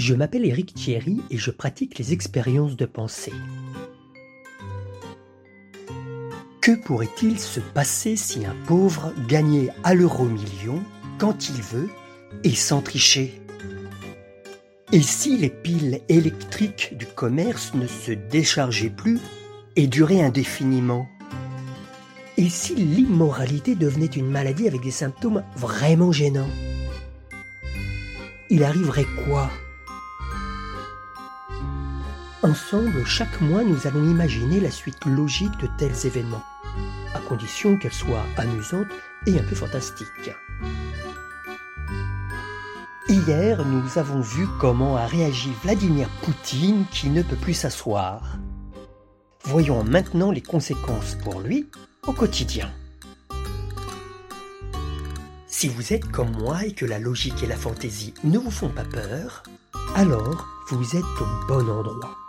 Je m'appelle Eric Thierry et je pratique les expériences de pensée. Que pourrait-il se passer si un pauvre gagnait à l'euro million quand il veut et sans tricher? Et si les piles électriques du commerce ne se déchargeaient plus et duraient indéfiniment? Et si l'immoralité devenait une maladie avec des symptômes vraiment gênants? Il arriverait quoi? Ensemble, chaque mois, nous allons imaginer la suite logique de tels événements, à condition qu'elle soit amusante et un peu fantastique. Hier, nous avons vu comment a réagi Vladimir Poutine qui ne peut plus s'asseoir. Voyons maintenant les conséquences pour lui au quotidien. Si vous êtes comme moi et que la logique et la fantaisie ne vous font pas peur, alors vous êtes au bon endroit.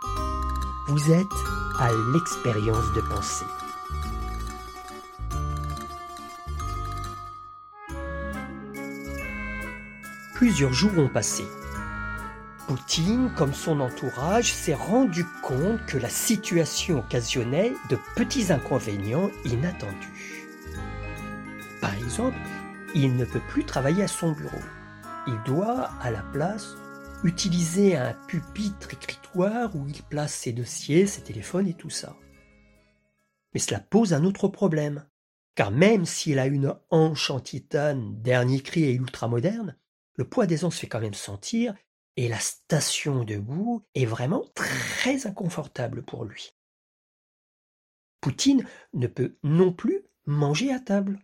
Vous êtes à l'expérience de pensée. Plusieurs jours ont passé. Poutine, comme son entourage, s'est rendu compte que la situation occasionnait de petits inconvénients inattendus. Par exemple, il ne peut plus travailler à son bureau. Il doit, à la place, utiliser un pupitre écritoire où il place ses dossiers, ses téléphones et tout ça. Mais cela pose un autre problème, car même s'il a une hanche en titane dernier cri et ultramoderne, le poids des se fait quand même sentir et la station debout est vraiment très inconfortable pour lui. Poutine ne peut non plus manger à table.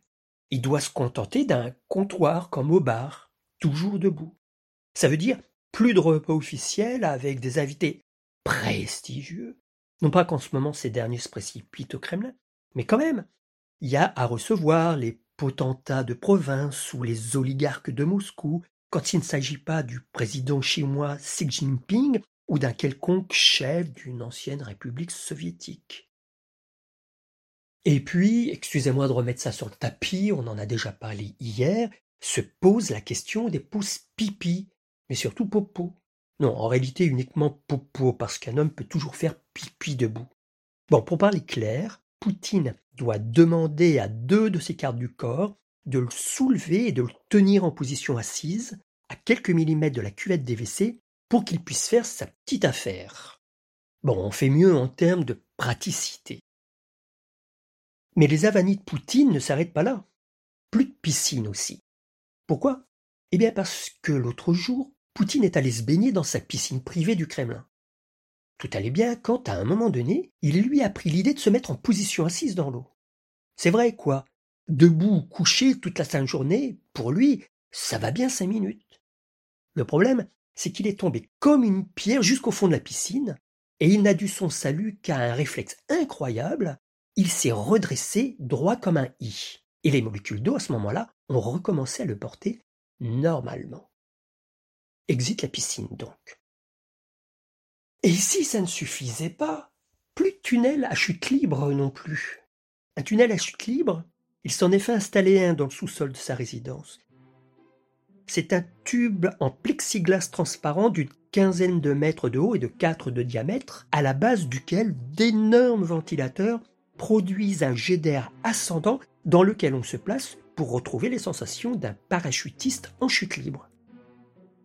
Il doit se contenter d'un comptoir comme au bar, toujours debout. Ça veut dire plus de repas officiels avec des invités prestigieux. Non pas qu'en ce moment ces derniers se précipitent au Kremlin, mais quand même, il y a à recevoir les potentats de province ou les oligarques de Moscou quand il ne s'agit pas du président chinois Xi Jinping ou d'un quelconque chef d'une ancienne république soviétique. Et puis, excusez-moi de remettre ça sur le tapis, on en a déjà parlé hier, se pose la question des pouces pipi mais surtout popo. Non, en réalité uniquement popo, parce qu'un homme peut toujours faire pipi debout. Bon, pour parler clair, Poutine doit demander à deux de ses cartes du corps de le soulever et de le tenir en position assise, à quelques millimètres de la cuvette des WC, pour qu'il puisse faire sa petite affaire. Bon, on fait mieux en termes de praticité. Mais les avanies de Poutine ne s'arrêtent pas là. Plus de piscine aussi. Pourquoi? Eh bien parce que l'autre jour, Poutine est allé se baigner dans sa piscine privée du Kremlin. Tout allait bien quand, à un moment donné, il lui a pris l'idée de se mettre en position assise dans l'eau. C'est vrai, quoi. Debout, couché toute la sainte journée, pour lui, ça va bien cinq minutes. Le problème, c'est qu'il est tombé comme une pierre jusqu'au fond de la piscine, et il n'a dû son salut qu'à un réflexe incroyable, il s'est redressé droit comme un i. Et les molécules d'eau, à ce moment-là, ont recommencé à le porter normalement. Exit la piscine donc. Et si ça ne suffisait pas, plus de tunnel à chute libre non plus. Un tunnel à chute libre, il s'en est fait installer un dans le sous-sol de sa résidence. C'est un tube en plexiglas transparent d'une quinzaine de mètres de haut et de quatre de diamètre, à la base duquel d'énormes ventilateurs produisent un jet d'air ascendant dans lequel on se place pour retrouver les sensations d'un parachutiste en chute libre.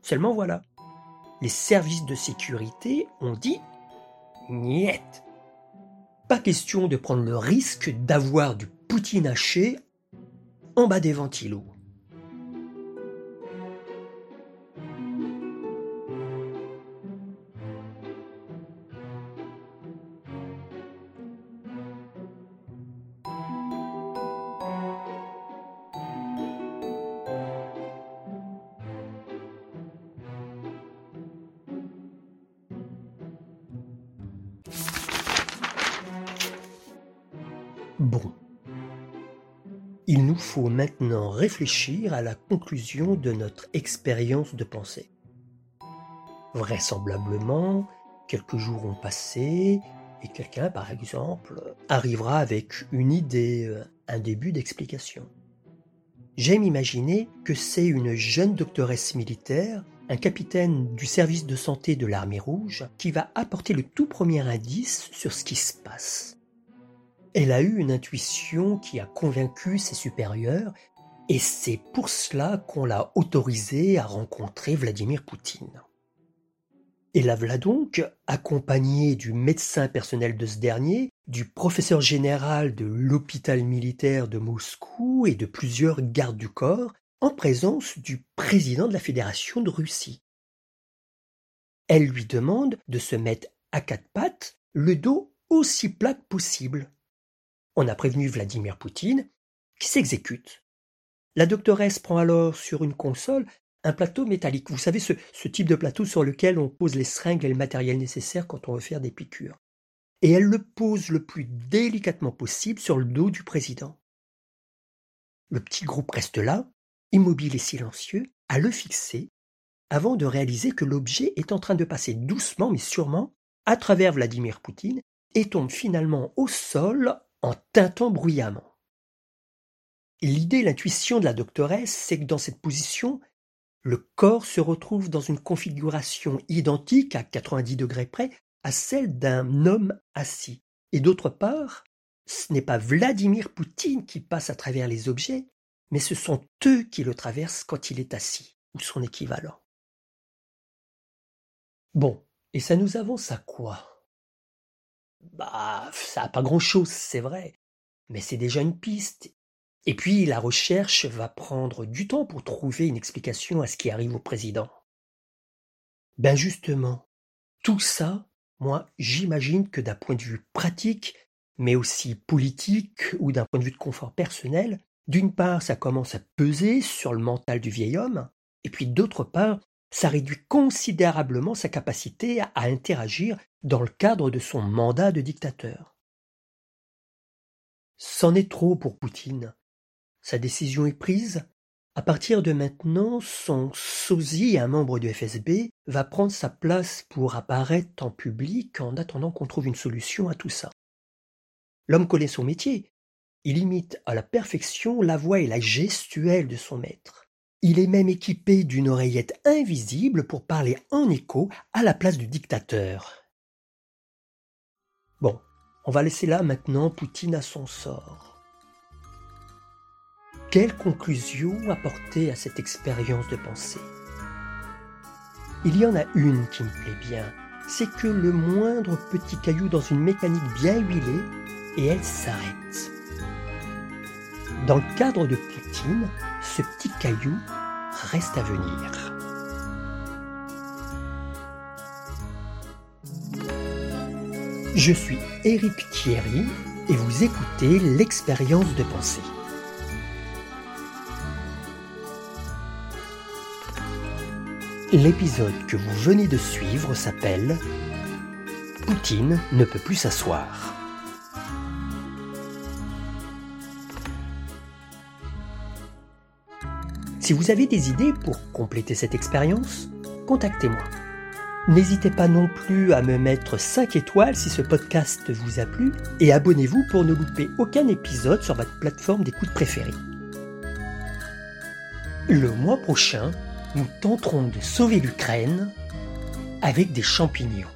Seulement voilà, les services de sécurité ont dit Niet. Pas question de prendre le risque d'avoir du poutine haché en bas des ventilos. Nous faut maintenant réfléchir à la conclusion de notre expérience de pensée. Vraisemblablement, quelques jours ont passé et quelqu'un, par exemple, arrivera avec une idée, un début d'explication. J'aime imaginer que c'est une jeune doctoresse militaire un capitaine du service de santé de l'armée rouge, qui va apporter le tout premier indice sur ce qui se passe. Elle a eu une intuition qui a convaincu ses supérieurs, et c'est pour cela qu'on l'a autorisée à rencontrer Vladimir Poutine. Et la voilà donc, accompagnée du médecin personnel de ce dernier, du professeur général de l'hôpital militaire de Moscou et de plusieurs gardes du corps, en présence du président de la Fédération de Russie. Elle lui demande de se mettre à quatre pattes, le dos aussi plat que possible. On a prévenu Vladimir Poutine, qui s'exécute. La doctoresse prend alors sur une console un plateau métallique. Vous savez, ce, type de plateau sur lequel on pose les seringues et le matériel nécessaire quand on veut faire des piqûres. Et elle le pose le plus délicatement possible sur le dos du président. Le petit groupe reste là, immobile et silencieux, à le fixer, avant de réaliser que l'objet est en train de passer doucement mais sûrement à travers Vladimir Poutine et tombe finalement au sol en tintant bruyamment. L'idée, l'intuition de la doctoresse, c'est que dans cette position, le corps se retrouve dans une configuration identique à 90 degrés près à celle d'un homme assis. Et d'autre part, ce n'est pas Vladimir Poutine qui passe à travers les objets, mais ce sont eux qui le traversent quand il est assis, ou son équivalent. Bon, et ça nous avance à quoi? Bah, ça n'a pas grand-chose, c'est vrai, mais c'est déjà une piste, et puis la recherche va prendre du temps pour trouver une explication à ce qui arrive au président. Ben justement, tout ça, moi j'imagine que d'un point de vue pratique, mais aussi politique ou d'un point de vue de confort personnel, d'une part ça commence à peser sur le mental du vieil homme, et puis d'autre part ça réduit considérablement sa capacité à interagir dans le cadre de son mandat de dictateur. C'en est trop pour Poutine. Sa décision est prise. À partir de maintenant, son sosie, un membre du FSB, va prendre sa place pour apparaître en public en attendant qu'on trouve une solution à tout ça. L'homme connaît son métier. Il imite à la perfection la voix et la gestuelle de son maître. Il est même équipé d'une oreillette invisible pour parler en écho à la place du dictateur. Bon, on va laisser là maintenant Poutine à son sort. Quelle conclusion apporter à cette expérience de pensée? Il y en a une qui me plaît bien, c'est que le moindre petit caillou dans une mécanique bien huilée, et elle s'arrête. Dans le cadre de Poutine, ce petit caillou reste à venir. Je suis Éric Thierry et vous écoutez l'expérience de pensée. L'épisode que vous venez de suivre s'appelle Poutine ne peut plus s'asseoir. Si vous avez des idées pour compléter cette expérience, contactez-moi. N'hésitez pas non plus à me mettre 5 étoiles si ce podcast vous a plu et abonnez-vous pour ne louper aucun épisode sur votre plateforme d'écoute préférée. Le mois prochain, nous tenterons de sauver l'Ukraine avec des champignons.